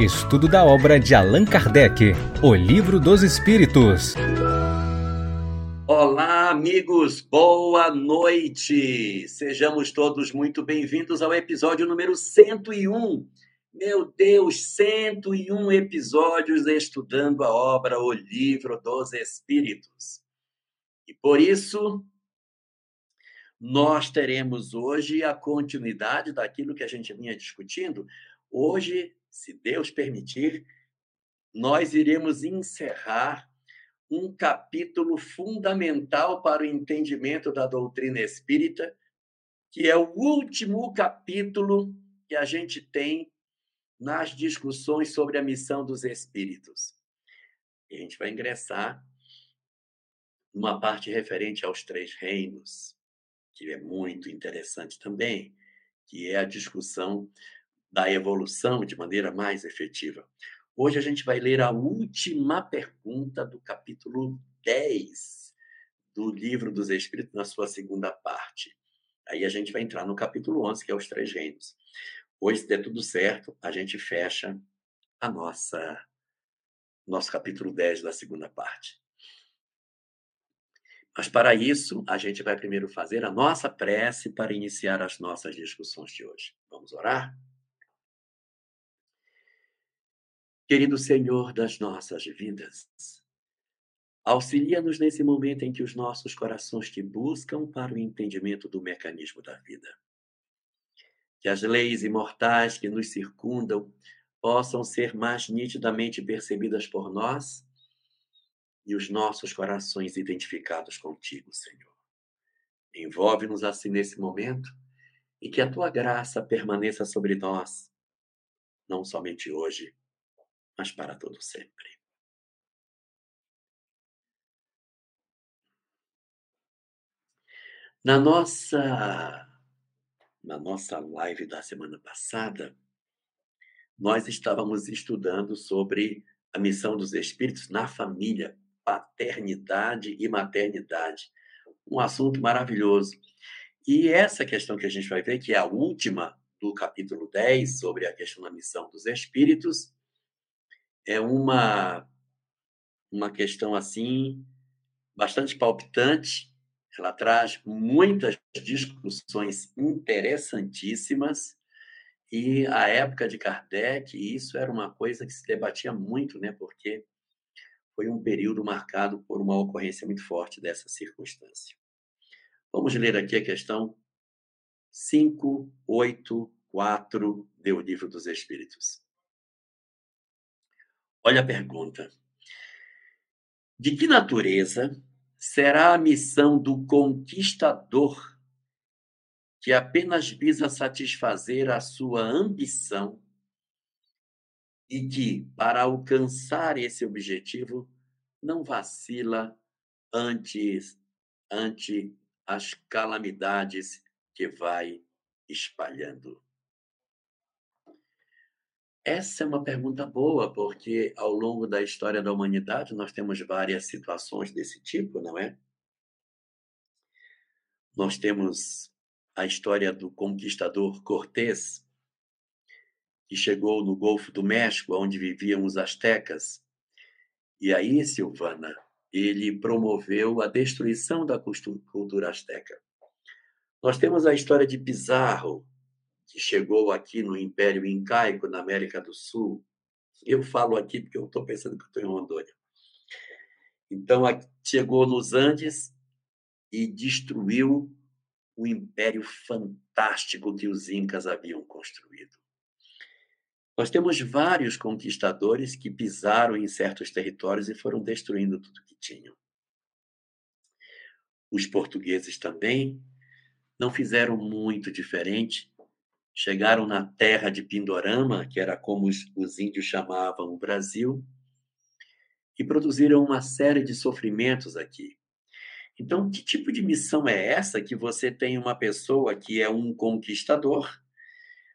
Estudo da obra de Allan Kardec, O Livro dos Espíritos. Olá, amigos, boa noite! Sejamos todos muito bem-vindos ao episódio número 101. Meu Deus, 101 episódios estudando a obra O Livro dos Espíritos. E por isso, nós teremos hoje a continuidade daquilo que a gente vinha discutindo. Hoje, se Deus permitir, nós iremos encerrar um capítulo fundamental para o entendimento da doutrina espírita, que é o último capítulo que a gente tem nas discussões sobre a missão dos espíritos. E a gente vai ingressar numa parte referente aos três reinos, que é muito interessante também, que é a discussão da evolução de maneira mais efetiva. Hoje a gente vai ler a última pergunta do capítulo 10 do Livro dos Espíritos, na sua segunda parte. Aí a gente vai entrar no capítulo 11, que é os três reinos. Hoje, se der tudo certo, a gente fecha a nossa nosso capítulo 10 da segunda parte. Mas para isso, a gente vai primeiro fazer a nossa prece para iniciar as nossas discussões de hoje. Vamos orar? Querido Senhor das nossas vidas, auxilia-nos nesse momento em que os nossos corações te buscam para o entendimento do mecanismo da vida. Que as leis imortais que nos circundam possam ser mais nitidamente percebidas por nós e os nossos corações identificados contigo, Senhor. Envolve-nos assim nesse momento e que a tua graça permaneça sobre nós, não somente hoje, mas para todo sempre. Na nossa na nossa live da semana passada, nós estávamos estudando sobre a missão dos espíritos na família, paternidade e maternidade. Um assunto maravilhoso. E essa questão que a gente vai ver, que é a última do capítulo 10, sobre a questão da missão dos espíritos, é uma uma questão assim bastante palpitante. Ela traz muitas discussões interessantíssimas e a época de Kardec isso era uma coisa que se debatia muito, né? Porque foi um período marcado por uma ocorrência muito forte dessa circunstância. Vamos ler aqui a questão 584 do Livro dos Espíritos. Olha a pergunta. De que natureza será a missão do conquistador que apenas visa satisfazer a sua ambição e que, para alcançar esse objetivo, não vacila antes, ante as calamidades que vai espalhando? Essa é uma pergunta boa, porque ao longo da história da humanidade nós temos várias situações desse tipo, não é? Nós temos a história do conquistador Cortés, que chegou no Golfo do México, onde viviam os astecas. E aí, Silvana, ele promoveu a destruição da cultura asteca. Nós temos a história de Pizarro, que chegou aqui no Império Incaico, na América do Sul. Eu falo aqui porque eu estou pensando que estou em Rondônia. Então, chegou nos Andes e destruiu o império fantástico que os Incas haviam construído. Nós temos vários conquistadores que pisaram em certos territórios e foram destruindo tudo que tinham. Os portugueses também não fizeram muito diferente chegaram na terra de Pindorama, que era como os, os índios chamavam o Brasil, e produziram uma série de sofrimentos aqui. Então, que tipo de missão é essa que você tem uma pessoa que é um conquistador,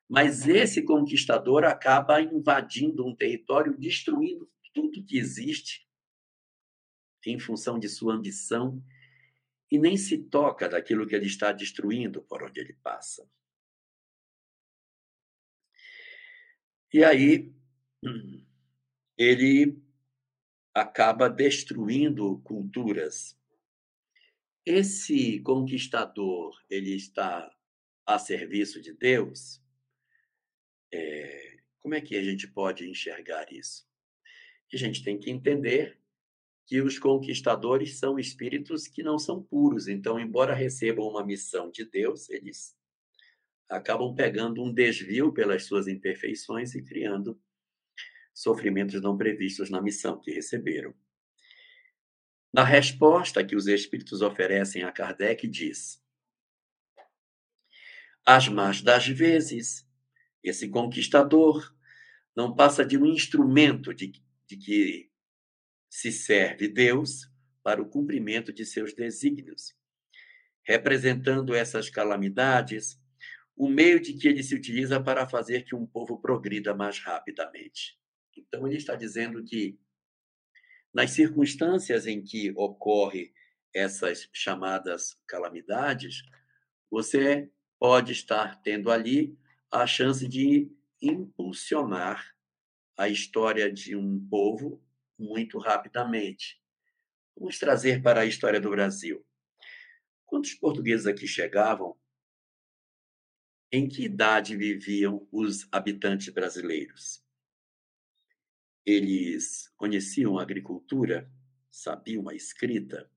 mas esse conquistador acaba invadindo um território, destruindo tudo que existe em função de sua ambição e nem se toca daquilo que ele está destruindo por onde ele passa. E aí ele acaba destruindo culturas. Esse conquistador, ele está a serviço de Deus? É, como é que a gente pode enxergar isso? A gente tem que entender que os conquistadores são espíritos que não são puros. Então, embora recebam uma missão de Deus, eles acabam pegando um desvio pelas suas imperfeições e criando sofrimentos não previstos na missão que receberam. Na resposta que os espíritos oferecem a Kardec, diz: As más das vezes, esse conquistador não passa de um instrumento de, de que se serve Deus para o cumprimento de seus desígnios, representando essas calamidades, o meio de que ele se utiliza para fazer que um povo progrida mais rapidamente. Então, ele está dizendo que, nas circunstâncias em que ocorre essas chamadas calamidades, você pode estar tendo ali a chance de impulsionar a história de um povo muito rapidamente. Vamos trazer para a história do Brasil. Quando os portugueses aqui chegavam, em que idade viviam os habitantes brasileiros? Eles conheciam a agricultura, sabiam a escrita,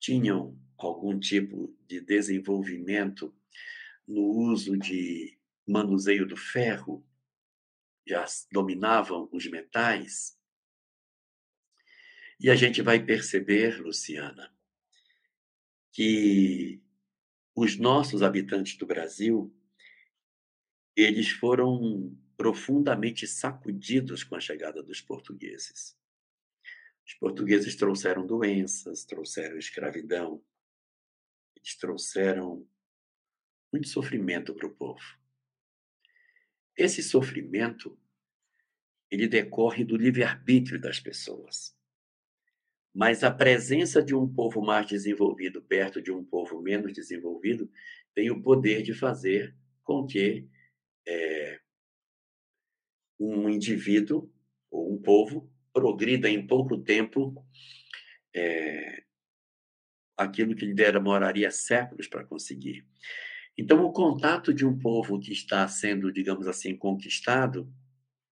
tinham algum tipo de desenvolvimento no uso de manuseio do ferro, já dominavam os metais. E a gente vai perceber, Luciana, que os nossos habitantes do Brasil, eles foram profundamente sacudidos com a chegada dos portugueses. Os portugueses trouxeram doenças, trouxeram escravidão, eles trouxeram muito sofrimento para o povo. Esse sofrimento ele decorre do livre-arbítrio das pessoas. Mas a presença de um povo mais desenvolvido perto de um povo menos desenvolvido tem o poder de fazer com que é, um indivíduo ou um povo progrida em pouco tempo é, aquilo que lhe demoraria séculos para conseguir. Então, o contato de um povo que está sendo, digamos assim, conquistado,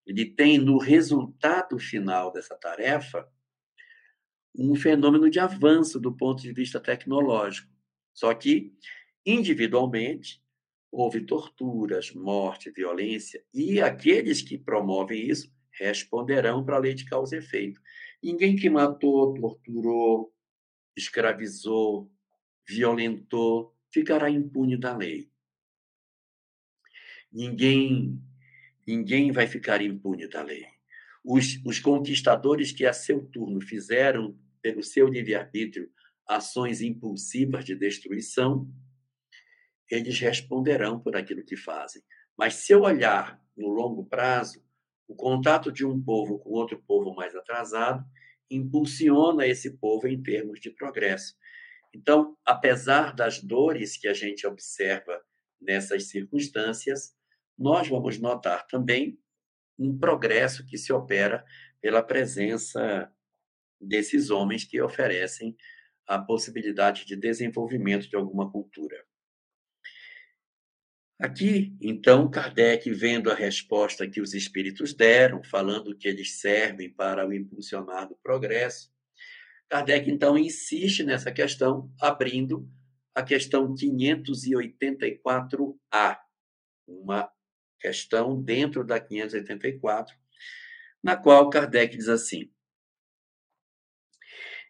ele tem no resultado final dessa tarefa um fenômeno de avanço do ponto de vista tecnológico. Só que, individualmente, houve torturas, morte, violência, e aqueles que promovem isso responderão para a lei de causa e efeito. Ninguém que matou, torturou, escravizou, violentou, ficará impune da lei. Ninguém, ninguém vai ficar impune da lei. Os, os conquistadores que a seu turno fizeram, pelo seu livre-arbítrio, ações impulsivas de destruição, eles responderão por aquilo que fazem. Mas se eu olhar no longo prazo, o contato de um povo com outro povo mais atrasado impulsiona esse povo em termos de progresso. Então, apesar das dores que a gente observa nessas circunstâncias, nós vamos notar também um progresso que se opera pela presença desses homens que oferecem a possibilidade de desenvolvimento de alguma cultura. Aqui, então, Kardec, vendo a resposta que os espíritos deram, falando que eles servem para o impulsionar do progresso, Kardec, então, insiste nessa questão, abrindo a questão 584A, uma questão dentro da 584, na qual Kardec diz assim: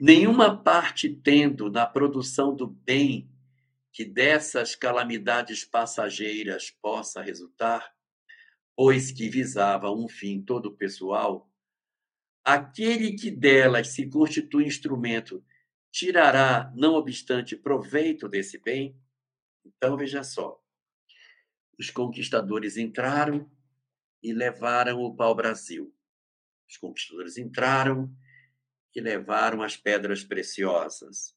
Nenhuma parte tendo na produção do bem que dessas calamidades passageiras possa resultar, pois que visava um fim todo pessoal, aquele que delas se constitui instrumento tirará, não obstante, proveito desse bem? Então, veja só. Os conquistadores entraram e levaram o pau-brasil. Os conquistadores entraram e levaram as pedras preciosas,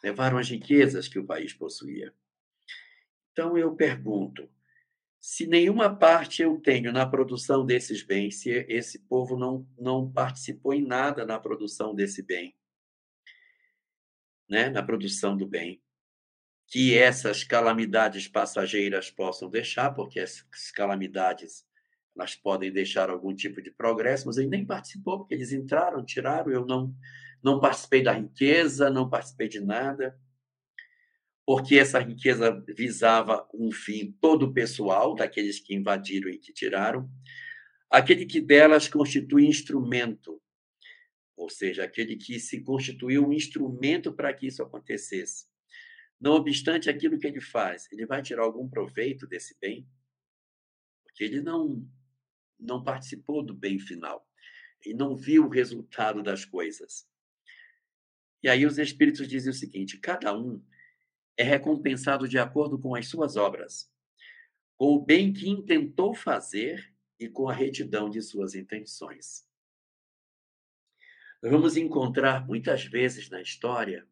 levaram as riquezas que o país possuía. Então eu pergunto: se nenhuma parte eu tenho na produção desses bens, se esse povo não, não participou em nada na produção desse bem, né, na produção do bem, que essas calamidades passageiras possam deixar, porque essas calamidades elas podem deixar algum tipo de progresso, mas ele nem participou, porque eles entraram, tiraram, eu não, não participei da riqueza, não participei de nada porque essa riqueza visava um fim todo pessoal daqueles que invadiram e que tiraram, aquele que delas constitui instrumento, ou seja, aquele que se constituiu um instrumento para que isso acontecesse. Não obstante aquilo que ele faz, ele vai tirar algum proveito desse bem, porque ele não não participou do bem final. e não viu o resultado das coisas. E aí os espíritos dizem o seguinte: cada um é recompensado de acordo com as suas obras, com o bem que intentou fazer e com a retidão de suas intenções. Nós vamos encontrar muitas vezes na história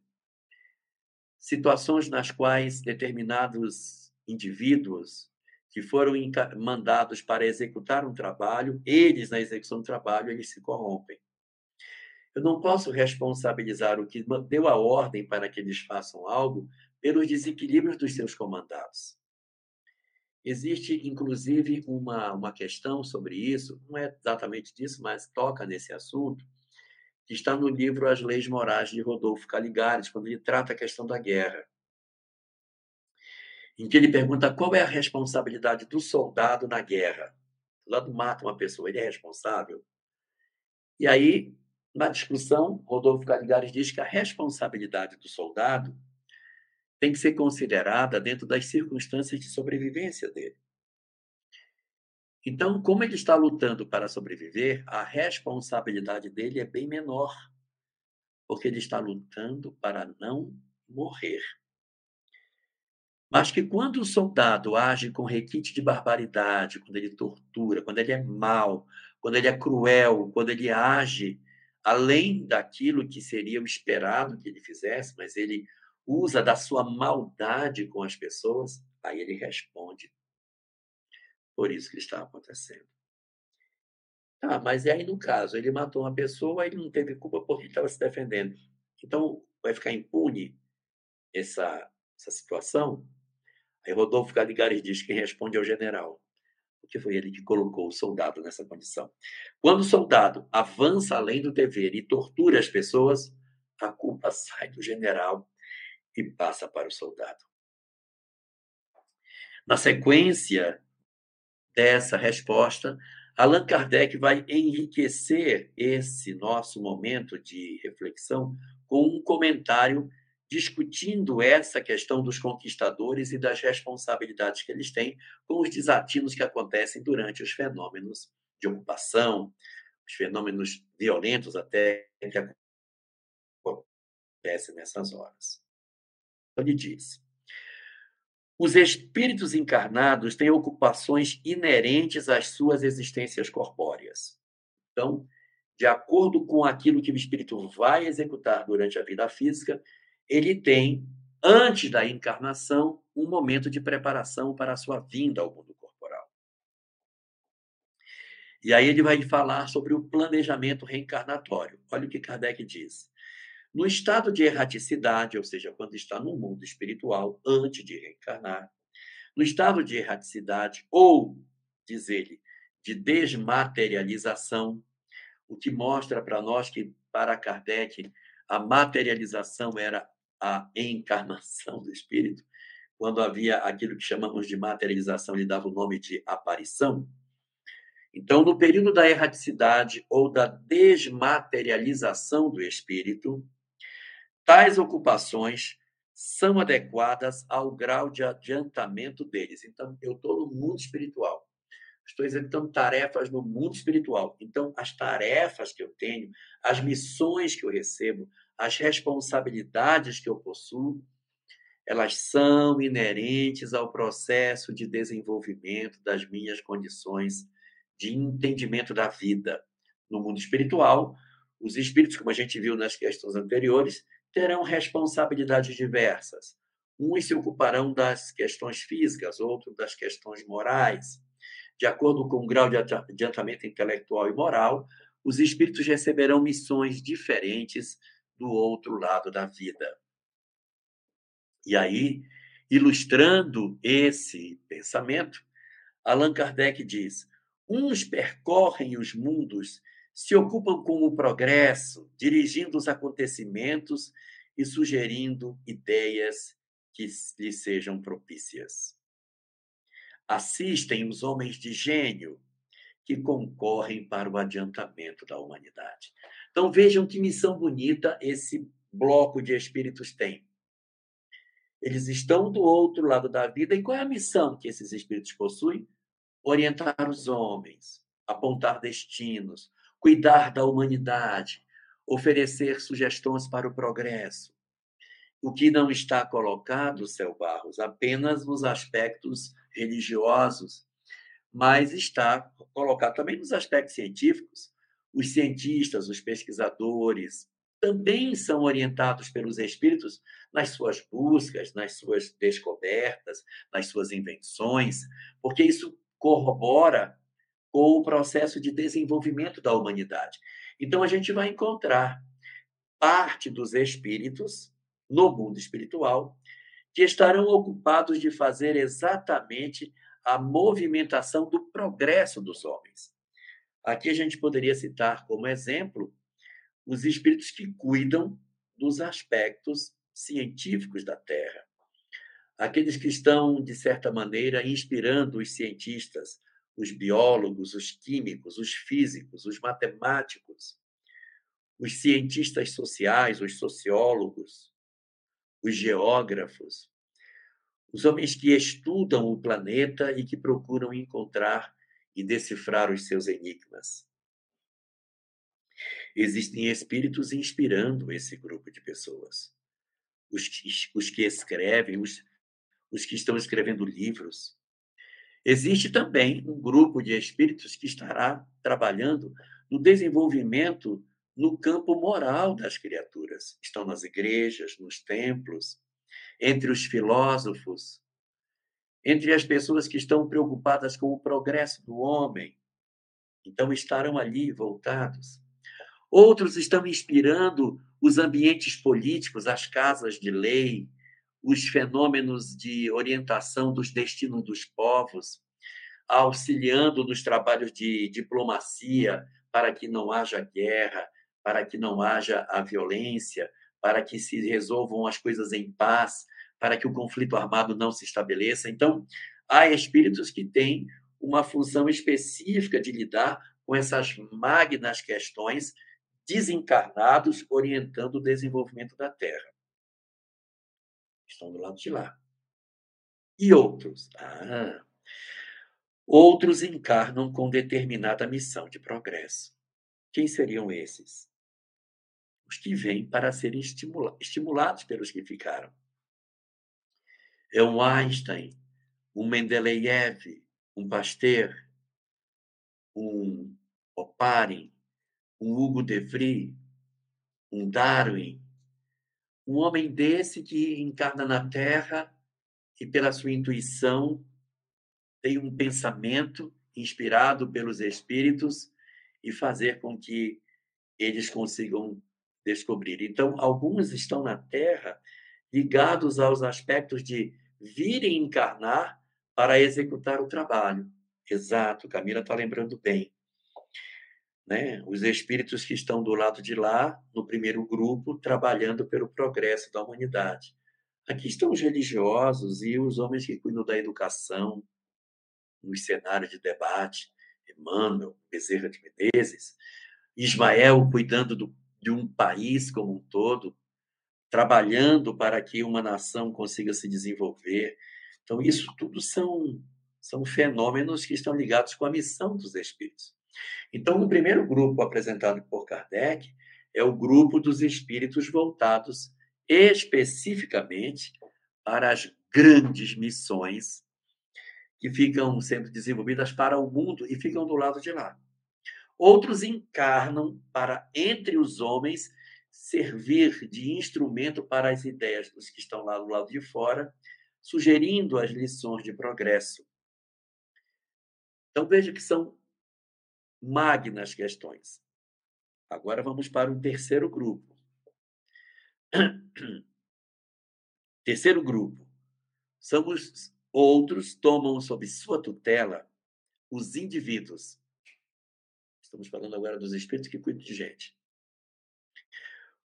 situações nas quais determinados indivíduos que foram mandados para executar um trabalho, eles, na execução do trabalho, eles se corrompem. Eu não posso responsabilizar o que deu a ordem para que eles façam algo pelos desequilíbrios dos seus comandados. Existe, inclusive, uma, uma questão sobre isso, não é exatamente disso, mas toca nesse assunto, que está no livro As Leis Morais de Rodolfo Caligares, quando ele trata a questão da guerra. Em que ele pergunta qual é a responsabilidade do soldado na guerra. O mata uma pessoa, ele é responsável? E aí, na discussão, Rodolfo Caligares diz que a responsabilidade do soldado tem que ser considerada dentro das circunstâncias de sobrevivência dele. Então, como ele está lutando para sobreviver, a responsabilidade dele é bem menor, porque ele está lutando para não morrer. Mas que quando o soldado age com requinte de barbaridade, quando ele tortura, quando ele é mau, quando ele é cruel, quando ele age além daquilo que seria o esperado que ele fizesse, mas ele usa da sua maldade com as pessoas, aí ele responde. Por isso que está acontecendo. Tá, mas e aí no caso, ele matou uma pessoa, ele não teve culpa porque ele estava se defendendo. Então, vai ficar impune essa, essa situação? Aí Rodolfo Caligares diz que responde é o general, porque foi ele que colocou o soldado nessa condição. Quando o soldado avança além do dever e tortura as pessoas, a culpa sai do general e passa para o soldado. Na sequência dessa resposta, Allan Kardec vai enriquecer esse nosso momento de reflexão com um comentário discutindo essa questão dos conquistadores e das responsabilidades que eles têm com os desatinos que acontecem durante os fenômenos de ocupação, os fenômenos violentos até que acontecem nessas horas. Ele diz: os espíritos encarnados têm ocupações inerentes às suas existências corpóreas. Então, de acordo com aquilo que o espírito vai executar durante a vida física, ele tem, antes da encarnação, um momento de preparação para a sua vinda ao mundo corporal. E aí ele vai falar sobre o planejamento reencarnatório. Olha o que Kardec diz. No estado de erraticidade, ou seja, quando está no mundo espiritual, antes de reencarnar, no estado de erraticidade, ou, diz ele, de desmaterialização, o que mostra para nós que, para Kardec, a materialização era a encarnação do espírito. Quando havia aquilo que chamamos de materialização, ele dava o nome de aparição. Então, no período da erraticidade ou da desmaterialização do espírito, Tais ocupações são adequadas ao grau de adiantamento deles. Então, eu estou no mundo espiritual. Estou executando tarefas no mundo espiritual. Então, as tarefas que eu tenho, as missões que eu recebo, as responsabilidades que eu possuo, elas são inerentes ao processo de desenvolvimento das minhas condições de entendimento da vida. No mundo espiritual, os espíritos, como a gente viu nas questões anteriores, terão responsabilidades diversas. Uns se ocuparão das questões físicas, outros das questões morais. De acordo com o grau de adiantamento intelectual e moral, os espíritos receberão missões diferentes do outro lado da vida. E aí, ilustrando esse pensamento, Allan Kardec diz: uns percorrem os mundos, se ocupam com o progresso, dirigindo os acontecimentos e sugerindo ideias que lhes sejam propícias. Assistem os homens de gênio que concorrem para o adiantamento da humanidade. Então vejam que missão bonita esse bloco de espíritos tem. Eles estão do outro lado da vida e qual é a missão que esses espíritos possuem? Orientar os homens, apontar destinos, cuidar da humanidade, oferecer sugestões para o progresso. O que não está colocado, Céu Barros, apenas nos aspectos religiosos, mas está colocado também nos aspectos científicos. Os cientistas, os pesquisadores, também são orientados pelos espíritos nas suas buscas, nas suas descobertas, nas suas invenções, porque isso corrobora com o processo de desenvolvimento da humanidade. Então, a gente vai encontrar parte dos espíritos no mundo espiritual que estarão ocupados de fazer exatamente a movimentação do progresso dos homens. Aqui a gente poderia citar como exemplo os espíritos que cuidam dos aspectos científicos da Terra. Aqueles que estão, de certa maneira, inspirando os cientistas, os biólogos, os químicos, os físicos, os matemáticos, os cientistas sociais, os sociólogos, os geógrafos, os homens que estudam o planeta e que procuram encontrar e decifrar os seus enigmas. Existem espíritos inspirando esse grupo de pessoas. Os que, os que escrevem, os, os que estão escrevendo livros. Existe também um grupo de espíritos que estará trabalhando no desenvolvimento no campo moral das criaturas. Estão nas igrejas, nos templos, entre os filósofos, entre as pessoas que estão preocupadas com o progresso do homem. Então, estarão ali voltados. Outros estão inspirando os ambientes políticos, as casas de lei, os fenômenos de orientação dos destinos dos povos, auxiliando nos trabalhos de diplomacia para que não haja guerra, para que não haja a violência, para que se resolvam as coisas em paz, para que o conflito armado não se estabeleça. Então, há espíritos que têm uma função específica de lidar com essas magnas questões desencarnados orientando o desenvolvimento da Terra. Estão do lado de lá. E outros? Ah, outros encarnam com determinada missão de progresso. Quem seriam esses? os que vêm para serem estimula estimulados pelos que ficaram. É um Einstein, um Mendeleev, um Pasteur, um Oparin, um Hugo de Vries, um Darwin, um homem desse que encarna na Terra e, pela sua intuição, tem um pensamento inspirado pelos espíritos e fazer com que eles consigam descobrir. Então, alguns estão na Terra ligados aos aspectos de virem encarnar para executar o trabalho. Exato, Camila está lembrando bem. Né? Os espíritos que estão do lado de lá, no primeiro grupo, trabalhando pelo progresso da humanidade. Aqui estão os religiosos e os homens que cuidam da educação, nos cenários de debate. Emmanuel, Bezerra de Menezes, Ismael cuidando do de um país como um todo, trabalhando para que uma nação consiga se desenvolver. Então, isso tudo são, são fenômenos que estão ligados com a missão dos espíritos. Então, o primeiro grupo apresentado por Kardec é o grupo dos espíritos voltados especificamente para as grandes missões que ficam sendo desenvolvidas para o mundo e ficam do lado de lá. Outros encarnam para, entre os homens, servir de instrumento para as ideias dos que estão lá do lado de fora, sugerindo as lições de progresso. Então veja que são magnas questões. Agora vamos para o terceiro grupo. Terceiro grupo. São os outros tomam sob sua tutela os indivíduos. Estamos falando agora dos espíritos que cuidam de gente.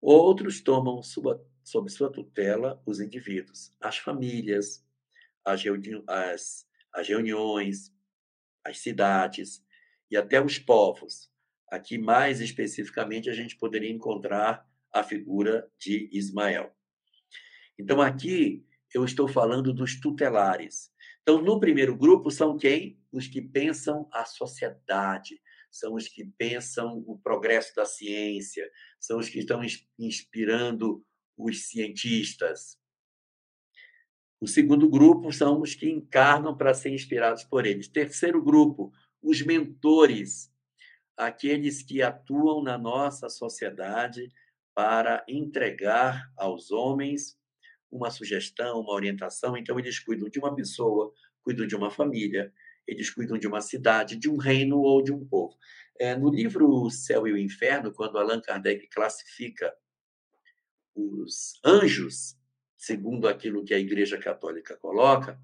Outros tomam sua, sob sua tutela os indivíduos, as famílias, as, reuni as, as reuniões, as cidades e até os povos. Aqui, mais especificamente, a gente poderia encontrar a figura de Ismael. Então, aqui eu estou falando dos tutelares. Então, no primeiro grupo são quem? Os que pensam a sociedade, são os que pensam o progresso da ciência, são os que estão inspirando os cientistas. O segundo grupo são os que encarnam para ser inspirados por eles. Terceiro grupo, os mentores, aqueles que atuam na nossa sociedade para entregar aos homens uma sugestão, uma orientação. Então, eles cuidam de uma pessoa, cuidam de uma família, eles cuidam de uma cidade, de um reino ou de um povo. É, no livro O Céu e o Inferno, quando Allan Kardec classifica os anjos, segundo aquilo que a Igreja Católica coloca,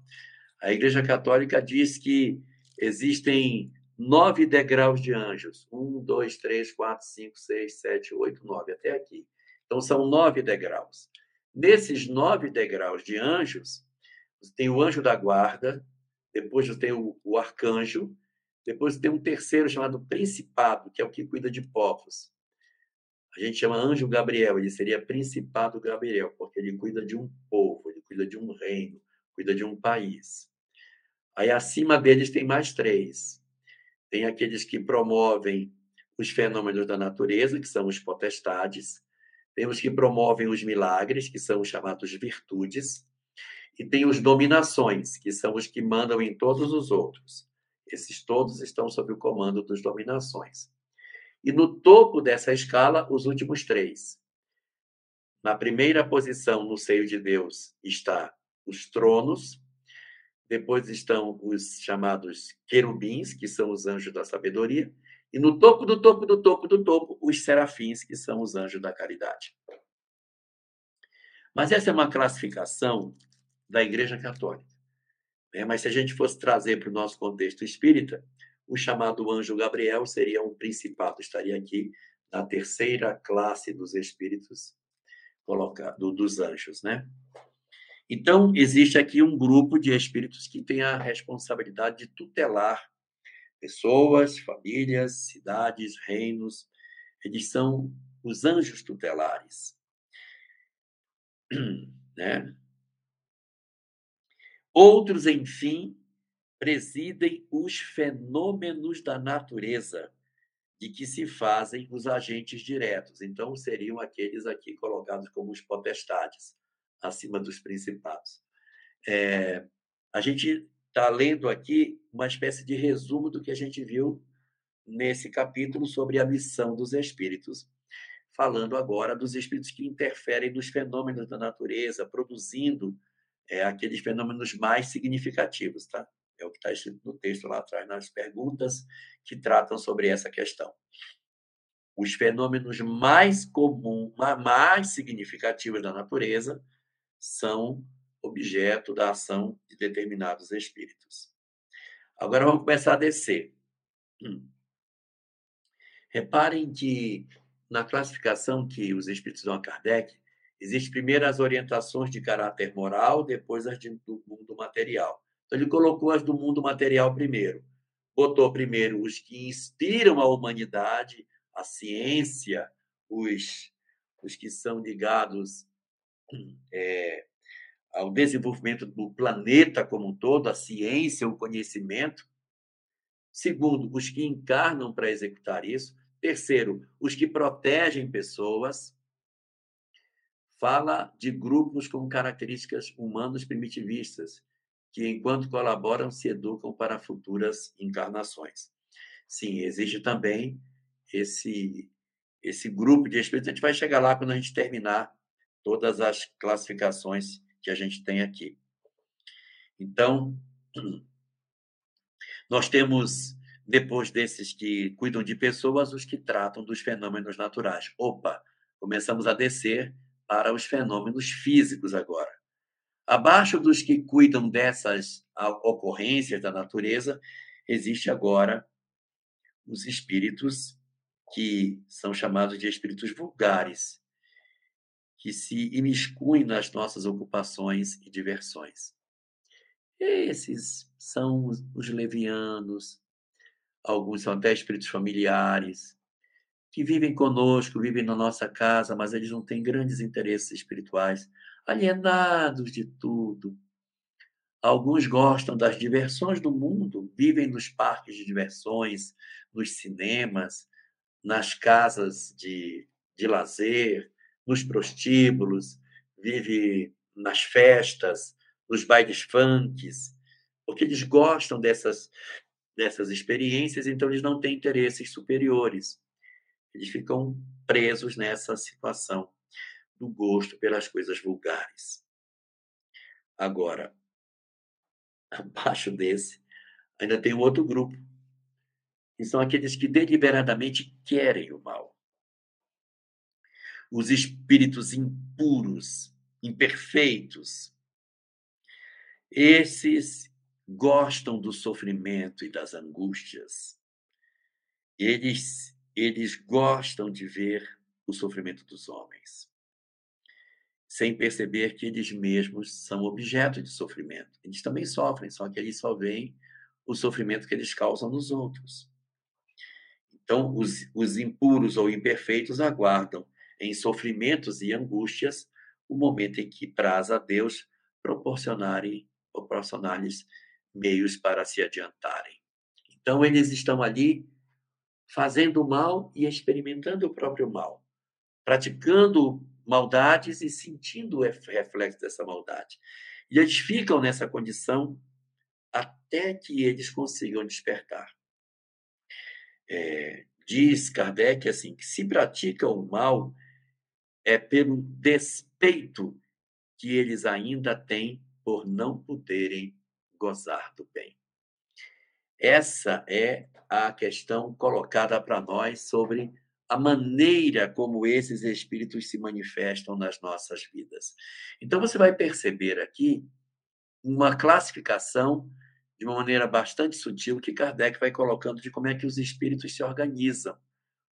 a Igreja Católica diz que existem nove degraus de anjos. Um, dois, três, quatro, cinco, seis, sete, oito, nove, até aqui. Então, são nove degraus. Nesses nove degraus de anjos, tem o anjo da guarda, depois tem o, o arcanjo, depois tem um terceiro chamado principado, que é o que cuida de povos. A gente chama anjo Gabriel, ele seria principado Gabriel, porque ele cuida de um povo, ele cuida de um reino, cuida de um país. Aí acima deles tem mais três. Tem aqueles que promovem os fenômenos da natureza, que são os potestades. Tem os que promovem os milagres, que são os chamados virtudes. E tem os dominações, que são os que mandam em todos os outros. Esses todos estão sob o comando dos dominações. E no topo dessa escala, os últimos três. Na primeira posição, no seio de Deus, está os tronos, depois estão os chamados querubins, que são os anjos da sabedoria, e no topo do topo do topo do topo, os serafins, que são os anjos da caridade. Mas essa é uma classificação da Igreja Católica. Né? Mas se a gente fosse trazer para o nosso contexto espírita, o chamado anjo Gabriel seria um principado, estaria aqui na terceira classe dos espíritos colocado dos anjos, né? Então, existe aqui um grupo de espíritos que tem a responsabilidade de tutelar pessoas, famílias, cidades, reinos. Eles são os anjos tutelares. Né? Outros, enfim, presidem os fenômenos da natureza de que se fazem os agentes diretos. Então, seriam aqueles aqui colocados como os potestades acima dos principados. É, a gente está lendo aqui uma espécie de resumo do que a gente viu nesse capítulo sobre a missão dos espíritos, falando agora dos espíritos que interferem nos fenômenos da natureza, produzindo é, aqueles fenômenos mais significativos, tá? É o que está escrito no texto lá atrás, nas perguntas que tratam sobre essa questão. Os fenômenos mais comuns, mais significativos da natureza são objeto da ação de determinados espíritos. Agora vamos começar a descer. Hum. Reparem que na classificação que os espíritos dão a Kardec, existem primeiro as orientações de caráter moral, depois as de, do mundo material. Então, ele colocou as do mundo material primeiro. Botou primeiro os que inspiram a humanidade, a ciência, os, os que são ligados é, ao desenvolvimento do planeta como um todo, a ciência, o conhecimento. Segundo, os que encarnam para executar isso. Terceiro, os que protegem pessoas. Fala de grupos com características humanos primitivistas, que, enquanto colaboram, se educam para futuras encarnações. Sim, existe também esse esse grupo de espíritos. A gente vai chegar lá quando a gente terminar todas as classificações que a gente tem aqui. Então, nós temos, depois desses que cuidam de pessoas, os que tratam dos fenômenos naturais. Opa, começamos a descer para os fenômenos físicos agora. Abaixo dos que cuidam dessas ocorrências da natureza, existe agora os espíritos que são chamados de espíritos vulgares, que se imiscuem nas nossas ocupações e diversões. Esses são os levianos, alguns são até espíritos familiares, que vivem conosco, vivem na nossa casa, mas eles não têm grandes interesses espirituais, alienados de tudo. Alguns gostam das diversões do mundo, vivem nos parques de diversões, nos cinemas, nas casas de, de lazer, nos prostíbulos, vive nas festas, nos bailes funks, porque eles gostam dessas, dessas experiências, então eles não têm interesses superiores. Eles ficam presos nessa situação do gosto pelas coisas vulgares. Agora, abaixo desse, ainda tem outro grupo, que são aqueles que deliberadamente querem o mal. Os espíritos impuros, imperfeitos. Esses gostam do sofrimento e das angústias. Eles eles gostam de ver o sofrimento dos homens, sem perceber que eles mesmos são objeto de sofrimento. Eles também sofrem, só que eles só veem o sofrimento que eles causam nos outros. Então, os, os impuros ou imperfeitos aguardam em sofrimentos e angústias o momento em que praza a Deus proporcionarem proporcionar-lhes meios para se adiantarem. Então, eles estão ali fazendo mal e experimentando o próprio mal, praticando maldades e sentindo o reflexo dessa maldade. E eles ficam nessa condição até que eles consigam despertar. É, diz Kardec assim que se pratica o mal é pelo despeito que eles ainda têm por não poderem gozar do bem. Essa é a questão colocada para nós sobre a maneira como esses espíritos se manifestam nas nossas vidas. Então, você vai perceber aqui uma classificação de uma maneira bastante sutil que Kardec vai colocando de como é que os espíritos se organizam,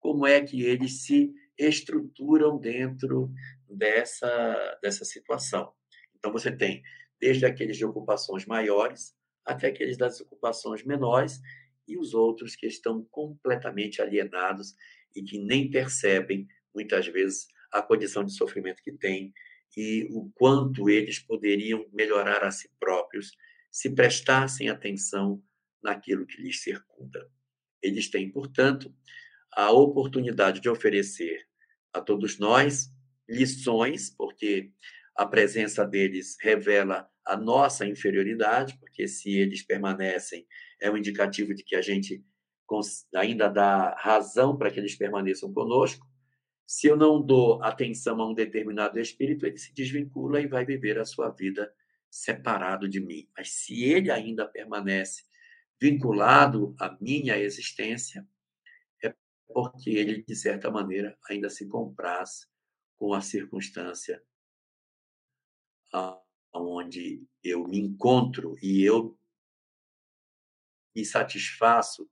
como é que eles se estruturam dentro dessa, dessa situação. Então, você tem desde aqueles de ocupações maiores até aqueles das ocupações menores e os outros que estão completamente alienados e que nem percebem, muitas vezes, a condição de sofrimento que têm e o quanto eles poderiam melhorar a si próprios se prestassem atenção naquilo que lhes circunda. Eles têm, portanto, a oportunidade de oferecer a todos nós lições, porque a presença deles revela a nossa inferioridade, porque se eles permanecem, é um indicativo de que a gente ainda dá razão para que eles permaneçam conosco. Se eu não dou atenção a um determinado espírito, ele se desvincula e vai viver a sua vida separado de mim. Mas se ele ainda permanece vinculado à minha existência, porque ele, de certa maneira, ainda se compraz com a circunstância onde eu me encontro e eu me satisfaço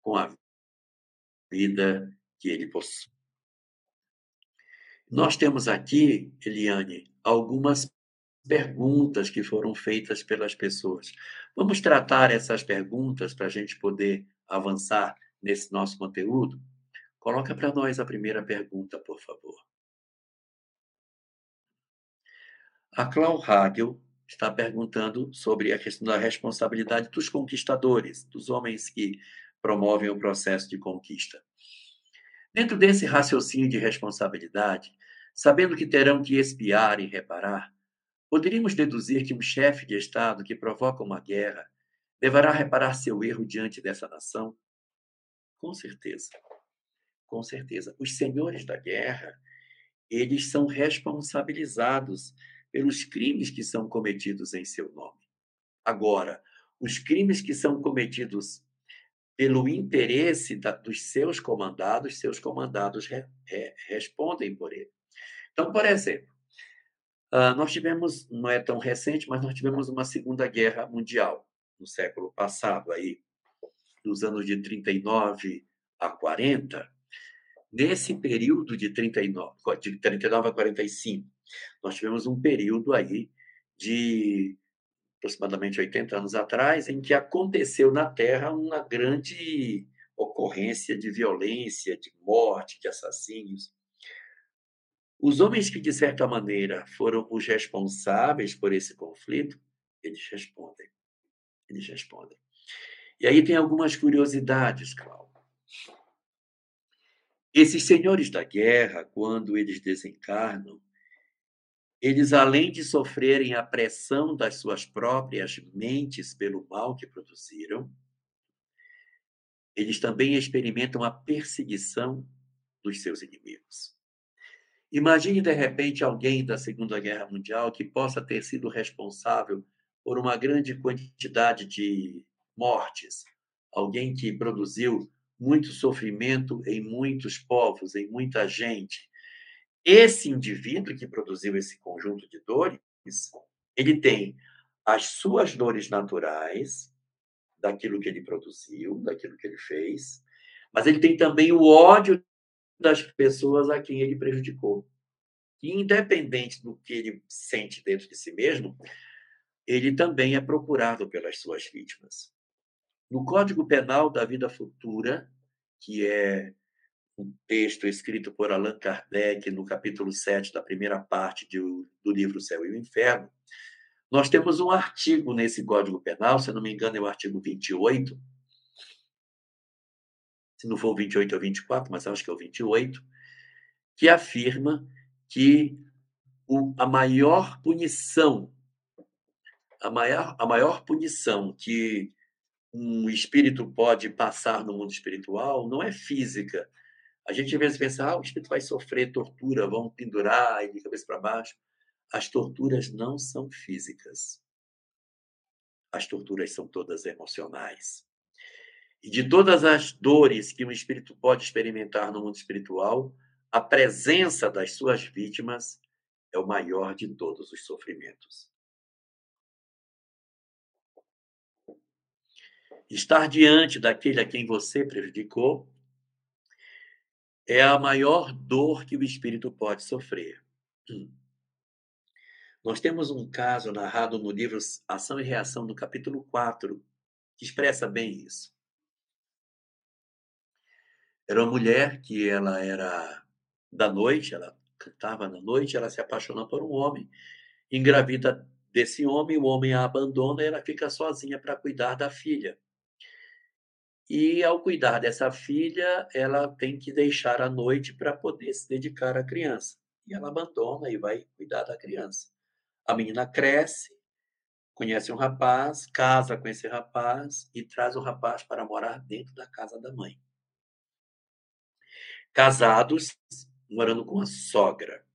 com a vida que ele possui. Nós temos aqui, Eliane, algumas perguntas que foram feitas pelas pessoas. Vamos tratar essas perguntas para a gente poder avançar nesse nosso conteúdo? Coloca para nós a primeira pergunta, por favor. A Clau Hagel está perguntando sobre a questão da responsabilidade dos conquistadores, dos homens que promovem o processo de conquista. Dentro desse raciocínio de responsabilidade, sabendo que terão que espiar e reparar, poderíamos deduzir que um chefe de Estado que provoca uma guerra deverá reparar seu erro diante dessa nação? Com certeza. Com certeza. Os senhores da guerra, eles são responsabilizados pelos crimes que são cometidos em seu nome. Agora, os crimes que são cometidos pelo interesse da, dos seus comandados, seus comandados re, re, respondem por ele. Então, por exemplo, uh, nós tivemos, não é tão recente, mas nós tivemos uma Segunda Guerra Mundial no século passado, aí, dos anos de 39 a 40. Nesse período de 39, de 39 a 45, nós tivemos um período aí de aproximadamente 80 anos atrás, em que aconteceu na Terra uma grande ocorrência de violência, de morte, de assassínios. Os homens que, de certa maneira, foram os responsáveis por esse conflito, eles respondem. Eles respondem. E aí tem algumas curiosidades, Cláudio. Esses senhores da guerra, quando eles desencarnam, eles, além de sofrerem a pressão das suas próprias mentes pelo mal que produziram, eles também experimentam a perseguição dos seus inimigos. Imagine, de repente, alguém da Segunda Guerra Mundial que possa ter sido responsável por uma grande quantidade de mortes, alguém que produziu muito sofrimento em muitos povos, em muita gente, esse indivíduo que produziu esse conjunto de dores, ele tem as suas dores naturais, daquilo que ele produziu, daquilo que ele fez, mas ele tem também o ódio das pessoas a quem ele prejudicou. E, independente do que ele sente dentro de si mesmo, ele também é procurado pelas suas vítimas. No Código Penal da Vida Futura, que é um texto escrito por Allan Kardec no capítulo 7 da primeira parte do livro Céu e o Inferno, nós temos um artigo nesse Código Penal, se não me engano é o artigo 28, se não for o 28 ou 24, mas acho que é o 28, que afirma que o, a maior punição, a maior, a maior punição que um espírito pode passar no mundo espiritual não é física, a gente às vezes pensa, ah, o espírito vai sofrer tortura, vão pendurar ele de cabeça para baixo. As torturas não são físicas. As torturas são todas emocionais. E de todas as dores que um espírito pode experimentar no mundo espiritual, a presença das suas vítimas é o maior de todos os sofrimentos. Estar diante daquele a quem você prejudicou é a maior dor que o espírito pode sofrer. Nós temos um caso narrado no livro Ação e Reação, no capítulo 4, que expressa bem isso. Era uma mulher que ela era da noite, ela cantava na noite, ela se apaixona por um homem, engravida desse homem, o homem a abandona e ela fica sozinha para cuidar da filha. E ao cuidar dessa filha, ela tem que deixar a noite para poder se dedicar à criança. E ela abandona e vai cuidar da criança. A menina cresce, conhece um rapaz, casa com esse rapaz e traz o rapaz para morar dentro da casa da mãe. Casados, morando com a sogra.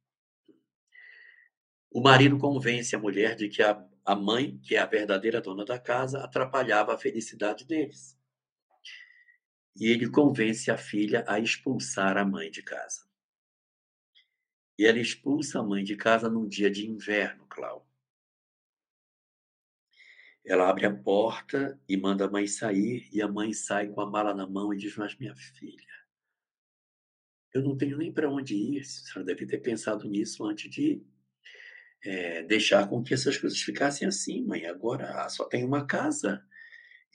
O marido convence a mulher de que a, a mãe, que é a verdadeira dona da casa, atrapalhava a felicidade deles e ele convence a filha a expulsar a mãe de casa. E ela expulsa a mãe de casa num dia de inverno, Clau. Ela abre a porta e manda a mãe sair, e a mãe sai com a mala na mão e diz: Mas minha filha, eu não tenho nem para onde ir. A senhora deve ter pensado nisso antes de é, deixar com que essas coisas ficassem assim, mãe. Agora só tem uma casa.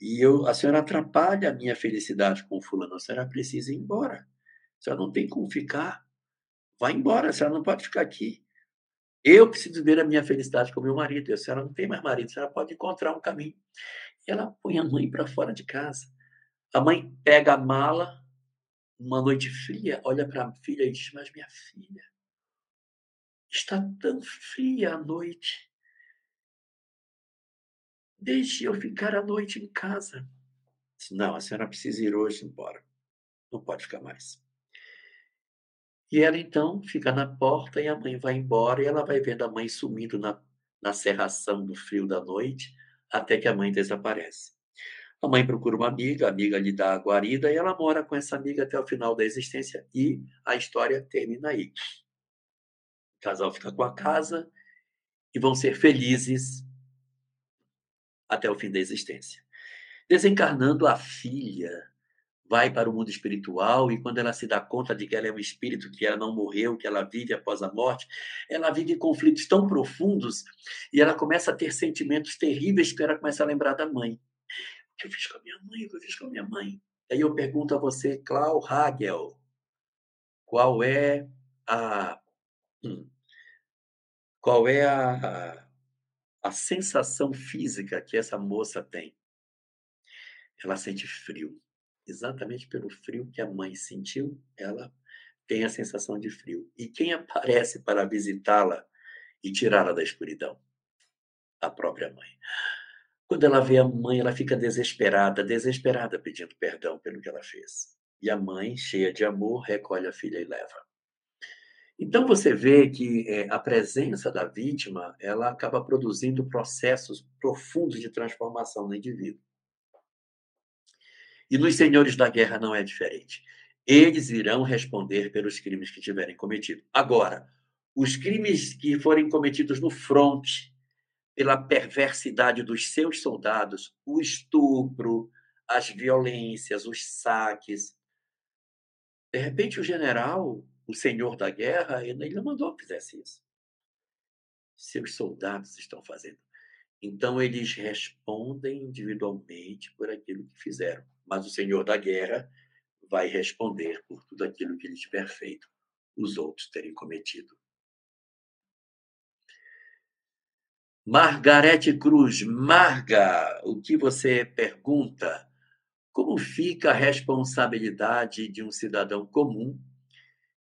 E eu, a senhora atrapalha a minha felicidade com o fulano. A senhora precisa ir embora. A senhora não tem como ficar. Vai embora, a senhora não pode ficar aqui. Eu preciso ver a minha felicidade com o meu marido. E a senhora não tem mais marido, a senhora pode encontrar um caminho. E ela põe a mãe para fora de casa. A mãe pega a mala, uma noite fria, olha para a filha e diz: Mas minha filha, está tão fria a noite. Deixe eu ficar a noite em casa. Não, a senhora precisa ir hoje embora. Não pode ficar mais. E ela então fica na porta e a mãe vai embora e ela vai vendo a mãe sumindo na, na serração do frio da noite até que a mãe desaparece. A mãe procura uma amiga, a amiga lhe dá a guarida e ela mora com essa amiga até o final da existência e a história termina aí. O casal fica com a casa e vão ser felizes até o fim da existência. Desencarnando a filha, vai para o mundo espiritual e quando ela se dá conta de que ela é um espírito, que ela não morreu, que ela vive após a morte, ela vive conflitos tão profundos e ela começa a ter sentimentos terríveis que ela começa a lembrar da mãe. O que eu fiz com a minha mãe? O que eu fiz com a minha mãe? Aí eu pergunto a você, Clau Hagel, qual é a hum, qual é a, a sensação física que essa moça tem? Ela sente frio exatamente pelo frio que a mãe sentiu, ela tem a sensação de frio. E quem aparece para visitá-la e tirá-la da escuridão? A própria mãe. Quando ela vê a mãe, ela fica desesperada, desesperada pedindo perdão pelo que ela fez. E a mãe, cheia de amor, recolhe a filha e leva. Então você vê que é, a presença da vítima ela acaba produzindo processos profundos de transformação no indivíduo. E nos senhores da guerra não é diferente. Eles irão responder pelos crimes que tiverem cometido. Agora, os crimes que forem cometidos no fronte, pela perversidade dos seus soldados, o estupro, as violências, os saques. De repente, o general, o senhor da guerra, ele não mandou que fizesse isso. Seus soldados estão fazendo. Então, eles respondem individualmente por aquilo que fizeram mas o Senhor da guerra vai responder por tudo aquilo que ele tiver feito, os outros terem cometido. Margarete Cruz, Marga, o que você pergunta? Como fica a responsabilidade de um cidadão comum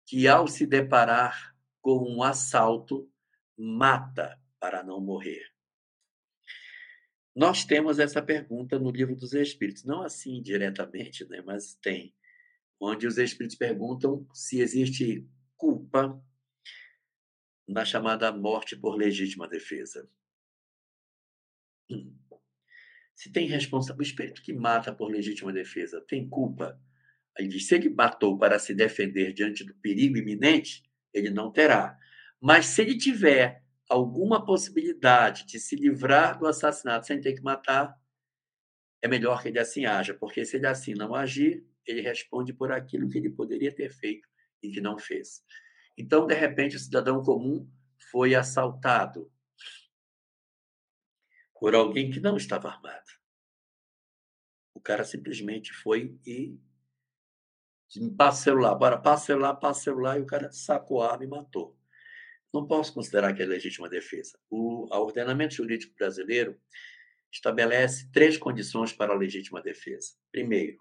que, ao se deparar com um assalto, mata para não morrer? Nós temos essa pergunta no livro dos Espíritos, não assim diretamente, né, mas tem, onde os Espíritos perguntam se existe culpa na chamada morte por legítima defesa. Se tem responsável, o espírito que mata por legítima defesa tem culpa. Aí diz: se ele matou para se defender diante do perigo iminente, ele não terá. Mas se ele tiver alguma possibilidade de se livrar do assassinato sem ter que matar, é melhor que ele assim haja, porque se ele assim não agir, ele responde por aquilo que ele poderia ter feito e que não fez. Então, de repente, o cidadão comum foi assaltado por alguém que não estava armado. O cara simplesmente foi e passa o celular, bora, passa celular, passa celular, e o cara sacou a arma e matou não posso considerar que é legítima defesa. O ordenamento jurídico brasileiro estabelece três condições para a legítima defesa. Primeiro,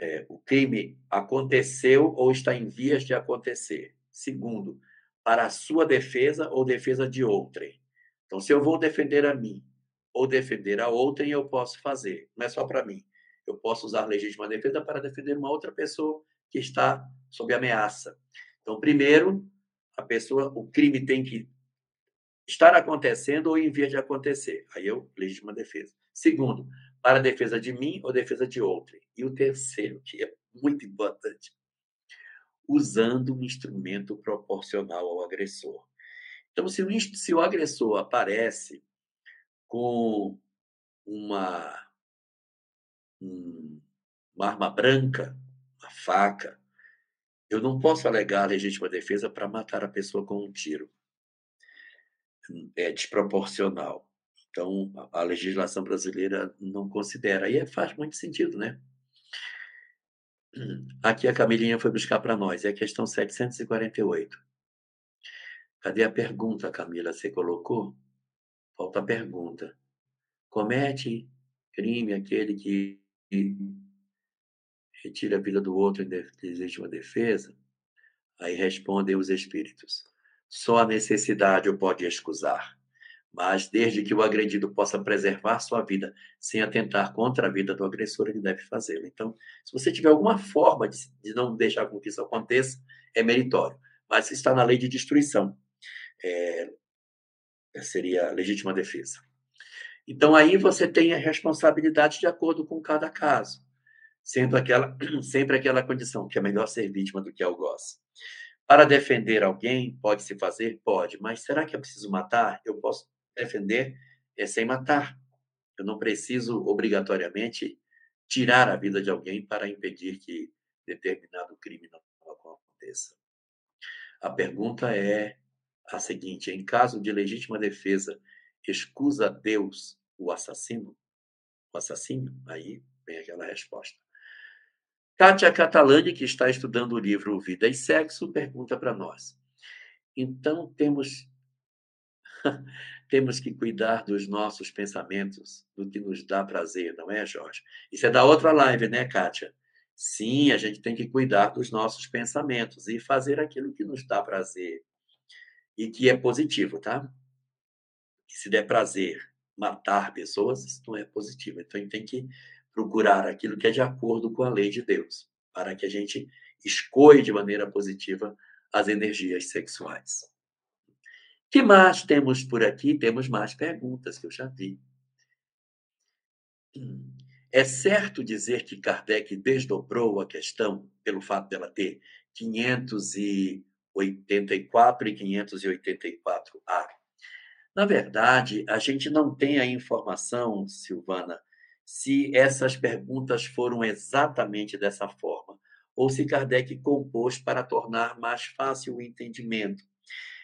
é, o crime aconteceu ou está em vias de acontecer. Segundo, para a sua defesa ou defesa de outrem. Então, se eu vou defender a mim ou defender a outrem, eu posso fazer. Não é só para mim. Eu posso usar legítima defesa para defender uma outra pessoa que está sob ameaça. Então, primeiro, a pessoa, o crime tem que estar acontecendo ou em via de acontecer. Aí eu legítima defesa. Segundo, para defesa de mim ou defesa de outro. E o terceiro, que é muito importante, usando um instrumento proporcional ao agressor. Então, se o, se o agressor aparece com uma, uma arma branca, uma faca, eu não posso alegar a legítima defesa para matar a pessoa com um tiro. É desproporcional. Então, a legislação brasileira não considera. E é, faz muito sentido, né? Aqui a Camilinha foi buscar para nós. É a questão 748. Cadê a pergunta, Camila? Você colocou? Falta a pergunta. Comete crime aquele que retire a vida do outro em legítima defesa, aí respondem os espíritos. Só a necessidade o pode excusar, mas desde que o agredido possa preservar sua vida sem atentar contra a vida do agressor, ele deve fazê-lo. Então, se você tiver alguma forma de, de, não deixar com que isso aconteça, é meritório. Mas está na lei de destruição. É, seria legítima defesa. Então, aí você tem a responsabilidade de acordo com cada caso, sendo aquela, sempre aquela condição que é melhor ser vítima do que algoz. Para defender alguém, pode-se fazer? Pode, mas será que é preciso matar? Eu posso defender é, sem matar. Eu não preciso, obrigatoriamente, tirar a vida de alguém para impedir que determinado crime não aconteça. A pergunta é a seguinte: em caso de legítima defesa, excusa Deus o assassino? O assassino? Aí vem aquela resposta. Kátia Catalani, que está estudando o livro Vida e Sexo, pergunta para nós. Então, temos temos que cuidar dos nossos pensamentos, do que nos dá prazer, não é, Jorge? Isso é da outra live, né, Kátia? Sim, a gente tem que cuidar dos nossos pensamentos e fazer aquilo que nos dá prazer e que é positivo, tá? E se der prazer matar pessoas, isso não é positivo. Então, a gente tem que procurar aquilo que é de acordo com a lei de Deus, para que a gente escolha de maneira positiva as energias sexuais. que mais temos por aqui? Temos mais perguntas que eu já vi. É certo dizer que Kardec desdobrou a questão pelo fato dela ter 584 e 584A? Na verdade, a gente não tem a informação, Silvana, se essas perguntas foram exatamente dessa forma, ou se Kardec compôs para tornar mais fácil o entendimento.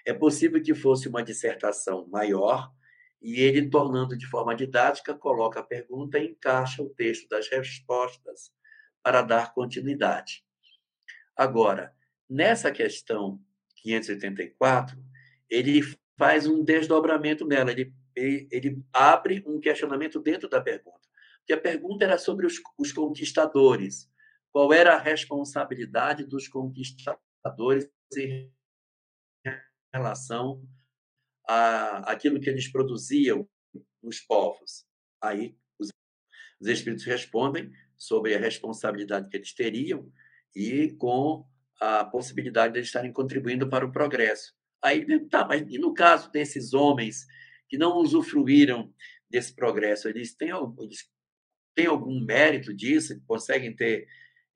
É possível que fosse uma dissertação maior, e ele, tornando de forma didática, coloca a pergunta e encaixa o texto das respostas para dar continuidade. Agora, nessa questão 584, ele faz um desdobramento nela, ele, ele abre um questionamento dentro da pergunta que a pergunta era sobre os, os conquistadores. Qual era a responsabilidade dos conquistadores em relação a aquilo que eles produziam nos povos? Aí os, os espíritos respondem sobre a responsabilidade que eles teriam e com a possibilidade de eles estarem contribuindo para o progresso. Aí, tá, mas e no caso desses homens que não usufruíram desse progresso, eles têm eles tem algum mérito disso, conseguem ter,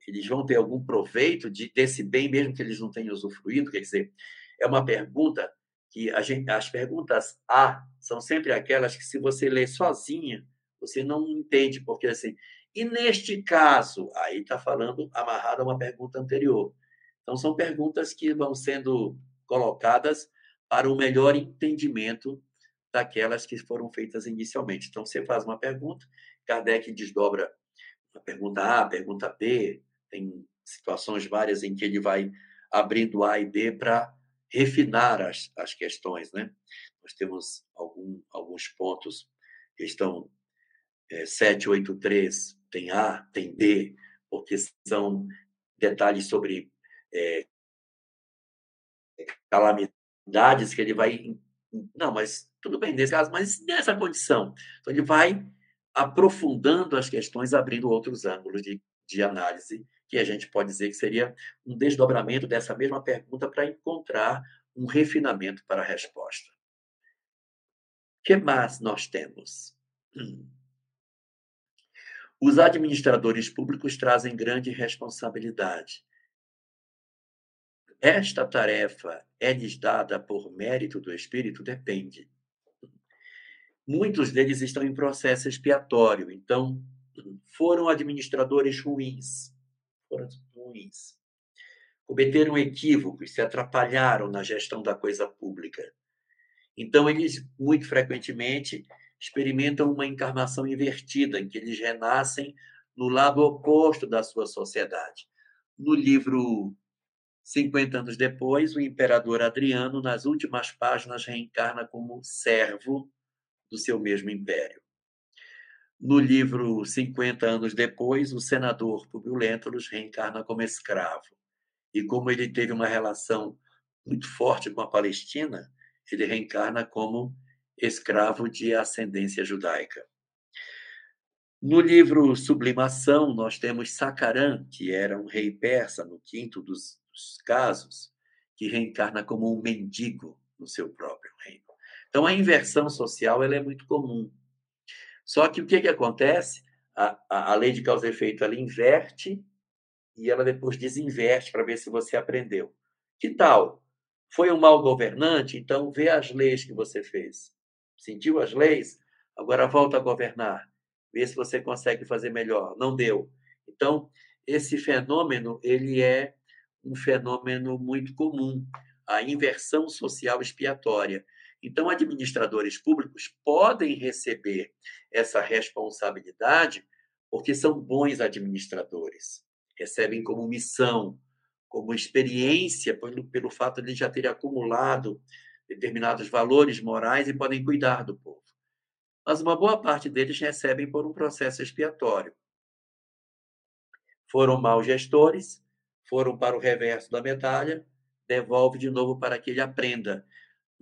eles vão ter algum proveito de, desse bem, mesmo que eles não tenham usufruído? Quer dizer, é uma pergunta que a gente, as perguntas A são sempre aquelas que, se você lê sozinha, você não entende, porque assim. E neste caso, aí está falando amarrado a uma pergunta anterior. Então, são perguntas que vão sendo colocadas para o melhor entendimento daquelas que foram feitas inicialmente. Então, você faz uma pergunta Kardec desdobra a pergunta A, a pergunta B, tem situações várias em que ele vai abrindo A e B para refinar as, as questões. Né? Nós temos algum, alguns pontos, questão é, 783, tem A, tem B, porque são detalhes sobre é, calamidades que ele vai. Não, mas tudo bem nesse caso, mas nessa condição. Então, ele vai aprofundando as questões, abrindo outros ângulos de, de análise, que a gente pode dizer que seria um desdobramento dessa mesma pergunta para encontrar um refinamento para a resposta. O que mais nós temos? Os administradores públicos trazem grande responsabilidade. Esta tarefa é lhes dada por mérito do Espírito? Depende. Muitos deles estão em processo expiatório, então foram administradores ruins, foram ruins. Cometeram equívocos, se atrapalharam na gestão da coisa pública. Então, eles, muito frequentemente, experimentam uma encarnação invertida, em que eles renascem no lado oposto da sua sociedade. No livro 50 anos depois, o imperador Adriano, nas últimas páginas, reencarna como servo do seu mesmo império. No livro 50 anos depois, o senador Publio Lentulus reencarna como escravo. E como ele teve uma relação muito forte com a Palestina, ele reencarna como escravo de ascendência judaica. No livro Sublimação, nós temos Sacaran, que era um rei persa, no quinto dos, dos casos, que reencarna como um mendigo no seu próprio reino. Então, a inversão social ela é muito comum. Só que o que, que acontece? A, a, a lei de causa e efeito ela inverte e ela depois desinverte para ver se você aprendeu. Que tal? Foi um mau governante? Então, vê as leis que você fez. Sentiu as leis? Agora volta a governar. Vê se você consegue fazer melhor. Não deu. Então, esse fenômeno, ele é um fenômeno muito comum, a inversão social expiatória. Então, administradores públicos podem receber essa responsabilidade porque são bons administradores. Recebem como missão, como experiência, pelo, pelo fato de já terem acumulado determinados valores morais e podem cuidar do povo. Mas uma boa parte deles recebem por um processo expiatório. Foram maus gestores, foram para o reverso da medalha, devolve de novo para que ele aprenda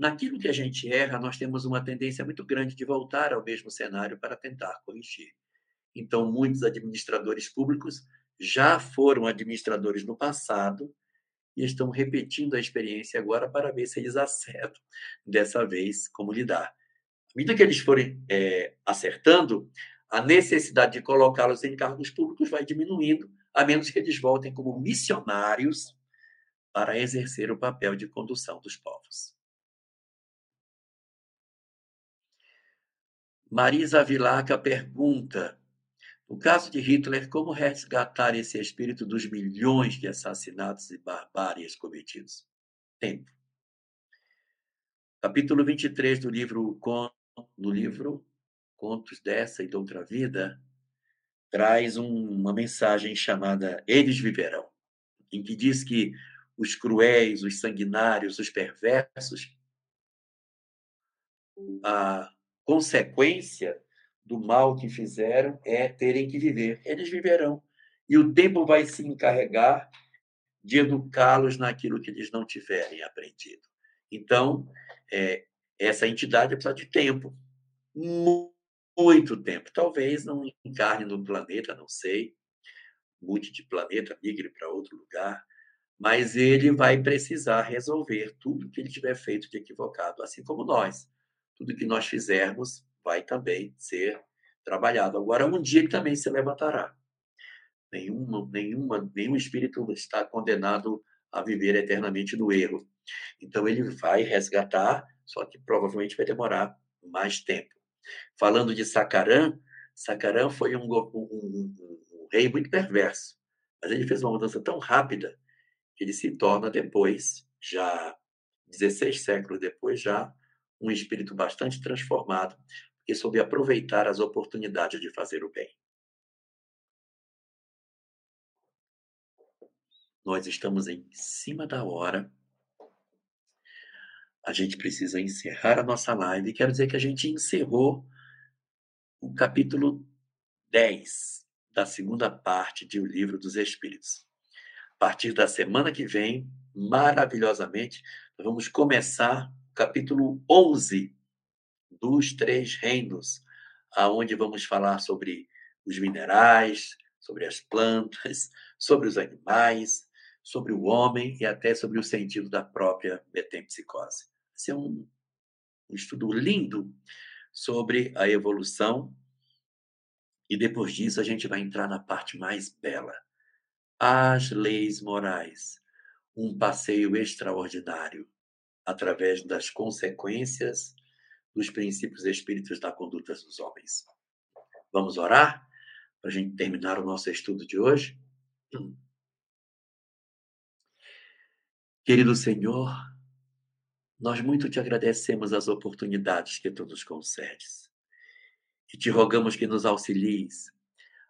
Naquilo que a gente erra, nós temos uma tendência muito grande de voltar ao mesmo cenário para tentar corrigir. Então, muitos administradores públicos já foram administradores no passado e estão repetindo a experiência agora para ver se eles acertam dessa vez como lidar. À medida que eles forem é, acertando, a necessidade de colocá-los em cargos públicos vai diminuindo, a menos que eles voltem como missionários para exercer o papel de condução dos povos. Marisa Vilaca pergunta: no caso de Hitler, como resgatar esse espírito dos milhões de assassinatos e barbáries cometidos? Tempo. Capítulo 23 do livro, no livro Contos dessa e de outra vida, traz um, uma mensagem chamada Eles Viverão, em que diz que os cruéis, os sanguinários, os perversos, a consequência do mal que fizeram é terem que viver. Eles viverão. E o tempo vai se encarregar de educá-los naquilo que eles não tiverem aprendido. Então, é, essa entidade precisa de tempo. Muito tempo. Talvez não encarne no planeta, não sei. Mude de planeta, migre para outro lugar. Mas ele vai precisar resolver tudo que ele tiver feito de equivocado, assim como nós tudo que nós fizermos vai também ser trabalhado. Agora, um dia ele também se levantará. Nenhuma, nenhuma, nenhum espírito está condenado a viver eternamente no erro. Então, ele vai resgatar, só que provavelmente vai demorar mais tempo. Falando de Sacarã, Sacarã foi um, um, um, um rei muito perverso, mas ele fez uma mudança tão rápida que ele se torna depois, já 16 séculos depois, já um espírito bastante transformado, que soube aproveitar as oportunidades de fazer o bem. Nós estamos em cima da hora. A gente precisa encerrar a nossa live. Quero dizer que a gente encerrou o capítulo 10 da segunda parte de O Livro dos Espíritos. A partir da semana que vem, maravilhosamente, vamos começar capítulo 11 dos Três Reinos, aonde vamos falar sobre os minerais, sobre as plantas, sobre os animais, sobre o homem e até sobre o sentido da própria metempsicose. Esse é um, um estudo lindo sobre a evolução e depois disso a gente vai entrar na parte mais bela. As leis morais, um passeio extraordinário através das consequências dos princípios espíritos da conduta dos homens. Vamos orar para a gente terminar o nosso estudo de hoje? Querido Senhor, nós muito te agradecemos as oportunidades que tu nos concedes e te rogamos que nos auxilies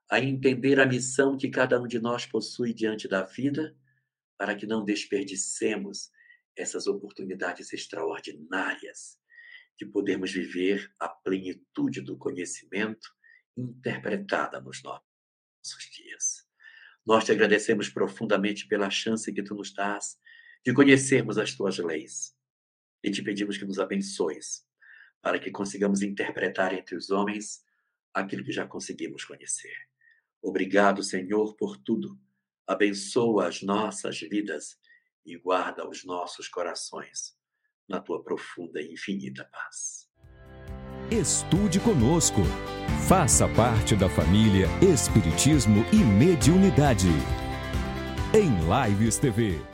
a entender a missão que cada um de nós possui diante da vida, para que não desperdicemos essas oportunidades extraordinárias de podermos viver a plenitude do conhecimento interpretada nos nossos dias. Nós te agradecemos profundamente pela chance que tu nos dás de conhecermos as tuas leis e te pedimos que nos abençoes para que consigamos interpretar entre os homens aquilo que já conseguimos conhecer. Obrigado, Senhor, por tudo. Abençoa as nossas vidas e guarda os nossos corações na tua profunda e infinita paz. Estude conosco. Faça parte da família Espiritismo e Mediunidade. Em Lives TV.